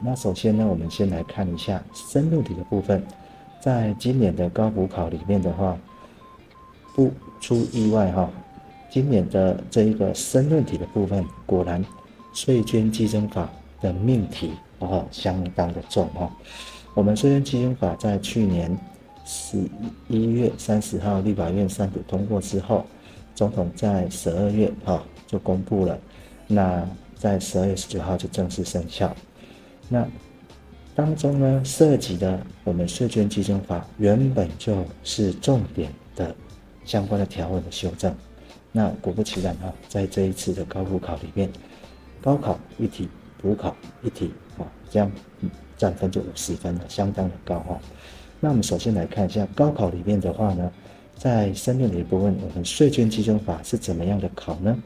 那首先呢，我们先来看一下申论题的部分。在今年的高补考里面的话，不出意外哈，今年的这一个申论题的部分，果然税捐计征法的命题啊相当的重哈。我们税捐计征法在去年十一月三十号立法院三读通过之后，总统在十二月哈就公布了，那在十二月十九号就正式生效。那当中呢，涉及的我们税捐基征法原本就是重点的相关的条文的修正。那果不其然哈，在这一次的高普考里面，高考一题，补考一题啊，这样占分就五十分了，相当的高哈。那我们首先来看一下高考里面的话呢，在申论题的部分，我们税捐基征法是怎么样的考呢？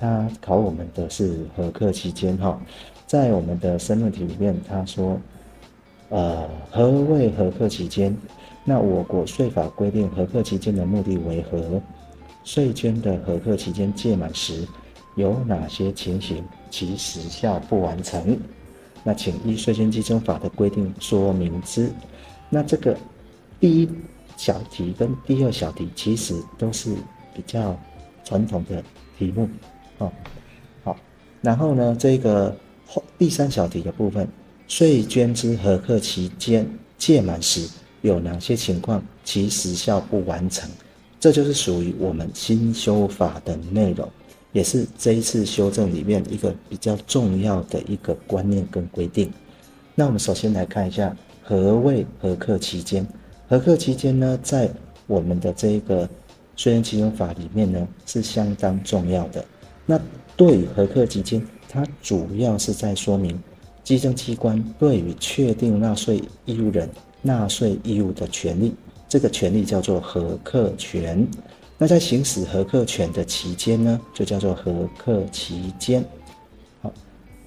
它考我们的是合课期间哈，在我们的申论题里面，他说，呃，何谓核课期间？那我国税法规定核课期间的目的为何？税捐的核课期间届满时，有哪些情形其时效不完成？那请依税捐稽征法的规定说明之。那这个第一小题跟第二小题其实都是比较传统的题目，哦，好，然后呢，这个后第三小题的部分，税捐之合课期间届满时有哪些情况其时效不完成？这就是属于我们新修法的内容，也是这一次修正里面一个比较重要的一个观念跟规定。那我们首先来看一下。何谓合课期间？合课期间呢，在我们的这个税捐稽征法里面呢，是相当重要的。那对于核课期间，它主要是在说明稽征机关对于确定纳税义务人纳税义务的权利，这个权利叫做核课权。那在行使核课权的期间呢，就叫做核课期间。好，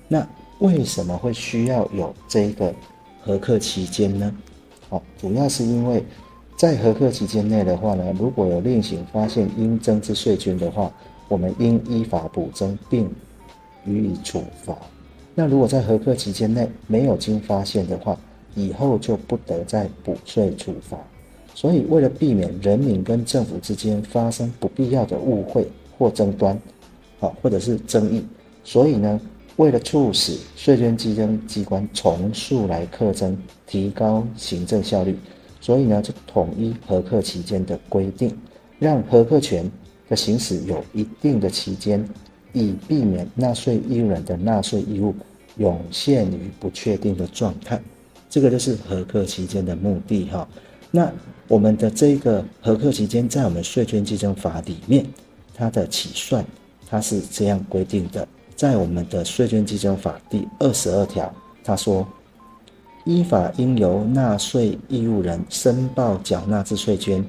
那为什么会需要有这个？核课期间呢，哦，主要是因为在核课期间内的话呢，如果有另行发现应征之税捐的话，我们应依法补征并予以处罚。那如果在核课期间内没有经发现的话，以后就不得再补税处罚。所以，为了避免人民跟政府之间发生不必要的误会或争端，啊，或者是争议，所以呢。为了促使税捐稽征机关从速来课征，提高行政效率，所以呢，就统一核课期间的规定，让核课权的行使有一定的期间，以避免纳税义务人的纳税义务涌现于不确定的状态。这个就是核课期间的目的哈。那我们的这个核课期间，在我们税捐稽征法里面，它的起算它是这样规定的。在我们的税捐稽征法第二十二条，他说：“依法应由纳税义务人申报缴纳之税捐，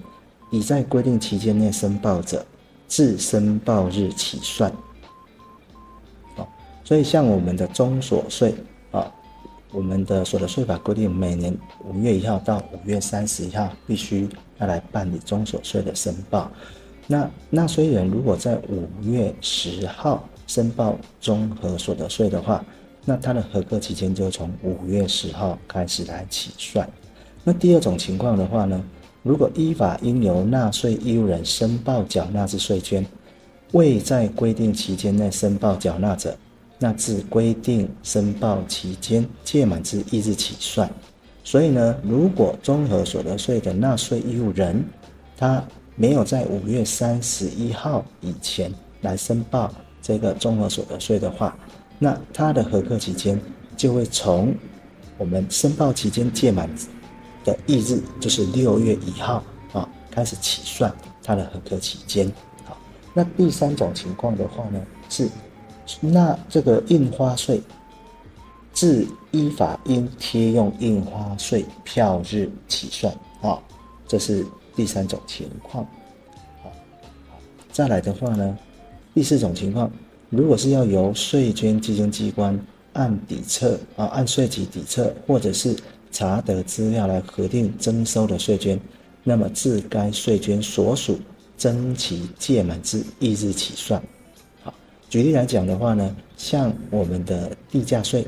已在规定期间内申报者，自申报日起算。”所以像我们的中所税啊，我们的所得税法规定，每年五月一号到五月三十一号必须要来办理中所税的申报。那纳税人如果在五月十号，申报综合所得税的话，那他的合格期间就从五月十号开始来起算。那第二种情况的话呢，如果依法应由纳税义务人申报缴纳之税捐，未在规定期间内申报缴纳者，那自规定申报期间届满之翌日起算。所以呢，如果综合所得税的纳税义务人他没有在五月三十一号以前来申报。这个综合所得税的话，那他的合格期间就会从我们申报期间届满的翌日，就是六月一号啊开始起算他的合格期间。好，那第三种情况的话呢，是那这个印花税自依法应贴用印花税票日起算啊，这是第三种情况。好，再来的话呢。第四种情况，如果是要由税捐基金机关按底册啊，按税籍底册，或者是查得资料来核定征收的税捐，那么自该税捐所属征期届满之翌日起算。举例来讲的话呢，像我们的地价税，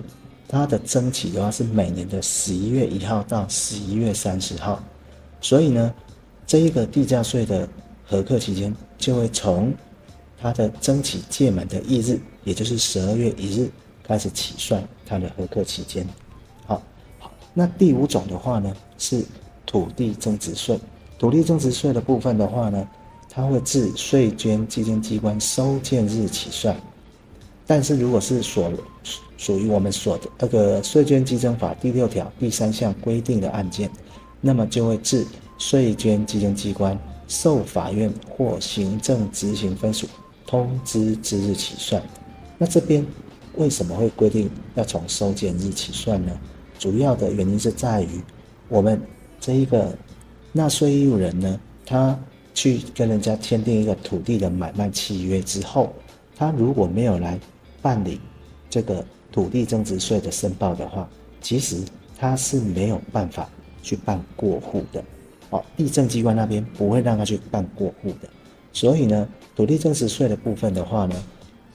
它的征期的话是每年的十一月一号到十一月三十号，所以呢，这一个地价税的核课期间就会从它的征期届满的翌日，也就是十二月一日开始起算它的核课期间。好，好，那第五种的话呢是土地增值税。土地增值税的部分的话呢，它会自税捐稽征机关收件日起算。但是如果是所属于我们所的那个税捐稽征法第六条第三项规定的案件，那么就会自税捐稽征机关受法院或行政执行分署通知之日起算。那这边为什么会规定要从收件日起算呢？主要的原因是在于我们这一个。纳税义务人呢，他去跟人家签订一个土地的买卖契约之后，他如果没有来办理这个土地增值税的申报的话，其实他是没有办法去办过户的。哦，地政机关那边不会让他去办过户的。所以呢，土地增值税的部分的话呢，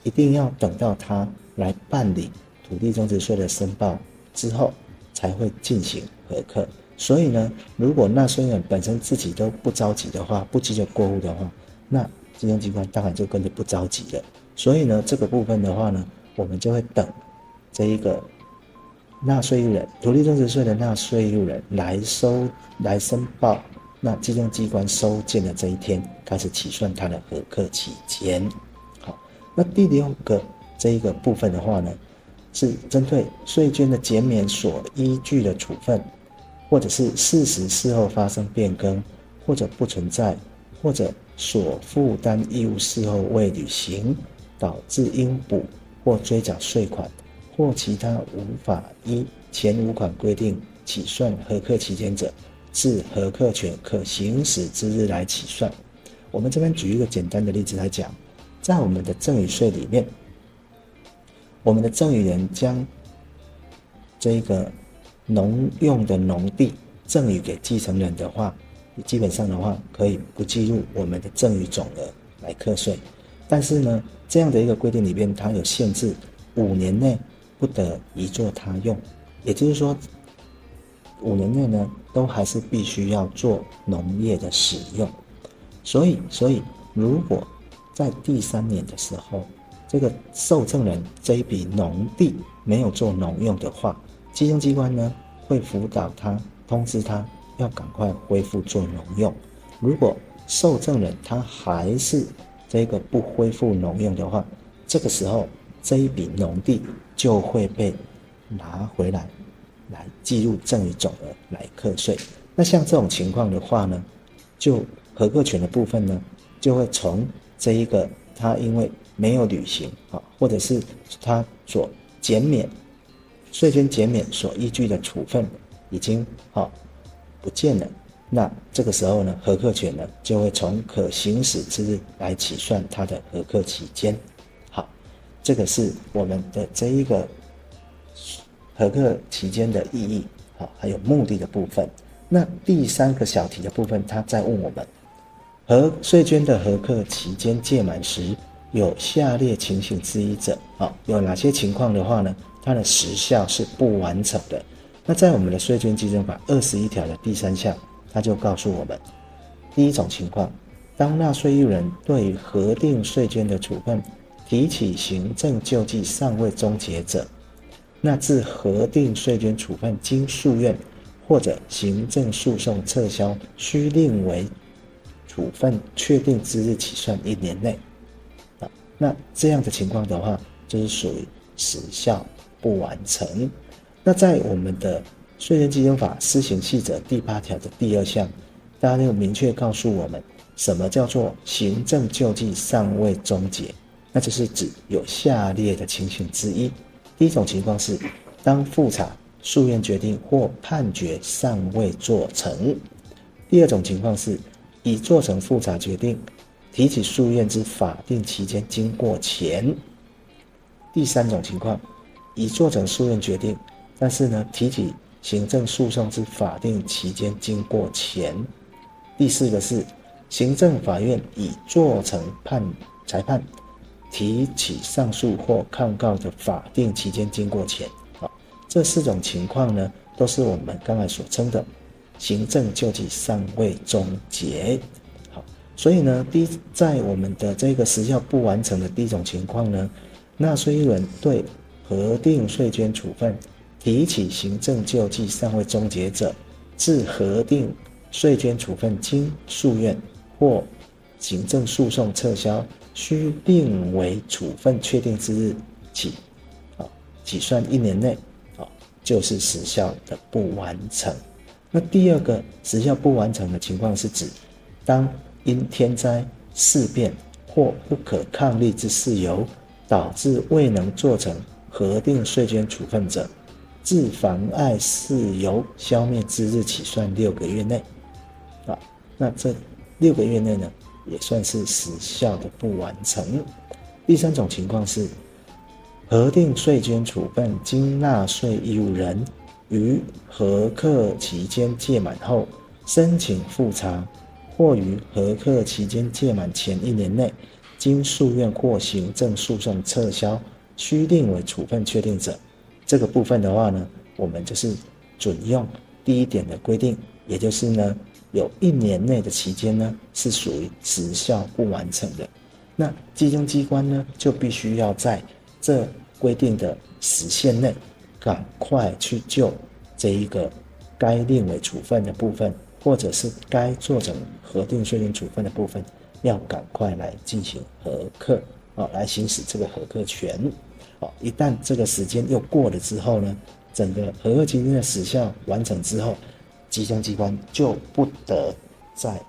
一定要等到他来办理土地增值税的申报之后，才会进行核课。所以呢，如果纳税人本身自己都不着急的话，不急着过户的话，那金融机关当然就跟着不着急了。所以呢，这个部分的话呢，我们就会等这一个纳税人，土地增值税的纳税人来收来申报，那金融机关收件的这一天开始起算他的核课期间。好，那第六个这一个部分的话呢，是针对税捐的减免所依据的处分。或者是事实事后发生变更，或者不存在，或者所负担义务事后未履行，导致应补或追缴税款，或其他无法依前五款规定起算核课期间者，自核课权可行使之日来起算。我们这边举一个简单的例子来讲，在我们的赠与税里面，我们的赠与人将这个。农用的农地赠与给继承人的话，基本上的话可以不计入我们的赠与总额来课税。但是呢，这样的一个规定里边，它有限制，五年内不得移作他用。也就是说，五年内呢，都还是必须要做农业的使用。所以，所以如果在第三年的时候，这个受赠人这一笔农地没有做农用的话，稽征机关呢会辅导他，通知他要赶快恢复做农用。如果受赠人他还是这个不恢复农用的话，这个时候这一笔农地就会被拿回来，来计入赠与总额来课税。那像这种情况的话呢，就核课权的部分呢，就会从这一个他因为没有履行啊，或者是他所减免。税捐减免所依据的处分已经好不见了，那这个时候呢，核课权呢就会从可行使之日来起算它的核课期间。好，这个是我们的这一个核课期间的意义，好，还有目的的部分。那第三个小题的部分，他在问我们，核税捐的核课期间届满时，有下列情形之一者，啊，有哪些情况的话呢？它的时效是不完成的。那在我们的税捐基征法二十一条的第三项，它就告诉我们，第一种情况，当纳税义务人对于核定税捐的处分提起行政救济尚未终结者，那自核定税捐处分经诉愿或者行政诉讼撤销，须另为处分确定之日起算一年内。啊，那这样的情况的话，就是属于时效。不完成，那在我们的税捐稽征法施行细则第八条的第二项，大家就明确告诉我们，什么叫做行政救济尚未终结？那就是指有下列的情形之一：第一种情况是，当复查、诉愿决定或判决尚未做成；第二种情况是，已做成复查决定、提起诉愿之法定期间经过前；第三种情况。已做成诉愿决定，但是呢，提起行政诉讼之法定期间经过前。第四个是行政法院已做成判裁判，提起上诉或抗告的法定期间经过前。好，这四种情况呢，都是我们刚才所称的行政救济尚未终结。好，所以呢，第一，在我们的这个时效不完成的第一种情况呢，纳税人对核定税捐处分提起行政救济尚未终结者，自核定税捐处分经诉愿或行政诉讼撤销，须定为处分确定之日起，啊，起算一年内，啊，就是时效的不完成。那第二个时效不完成的情况是指，当因天灾事变或不可抗力之事由，导致未能做成核定税捐处分者，自妨碍事由消灭之日起算六个月内，啊，那这六个月内呢，也算是时效的不完成。第三种情况是，核定税捐处分经纳税义务人于核课期间届满后申请复查，或于核课期间届满前一年内经诉愿或行政诉讼撤销，须定为处分确定者。这个部分的话呢，我们就是准用第一点的规定，也就是呢，有一年内的期间呢是属于时效不完成的，那稽征机关呢就必须要在这规定的时限内，赶快去就这一个该定为处分的部分，或者是该做成核定税捐处分的部分，要赶快来进行核课啊，来行使这个核课权。好，一旦这个时间又过了之后呢，整个核课期间的时效完成之后，稽征机关就不得再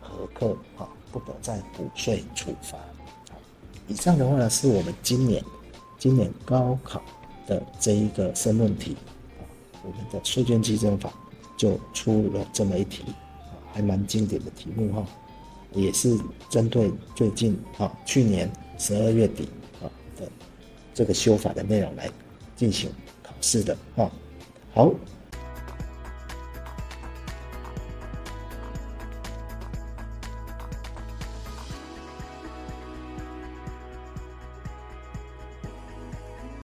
核课啊，不得再补税处罚。以上的话呢，是我们今年今年高考的这一个申论题啊，我们的税捐稽征法就出了这么一题，还蛮经典的题目哈，也是针对最近啊，去年十二月底啊的。这个修法的内容来进行考试的啊，好，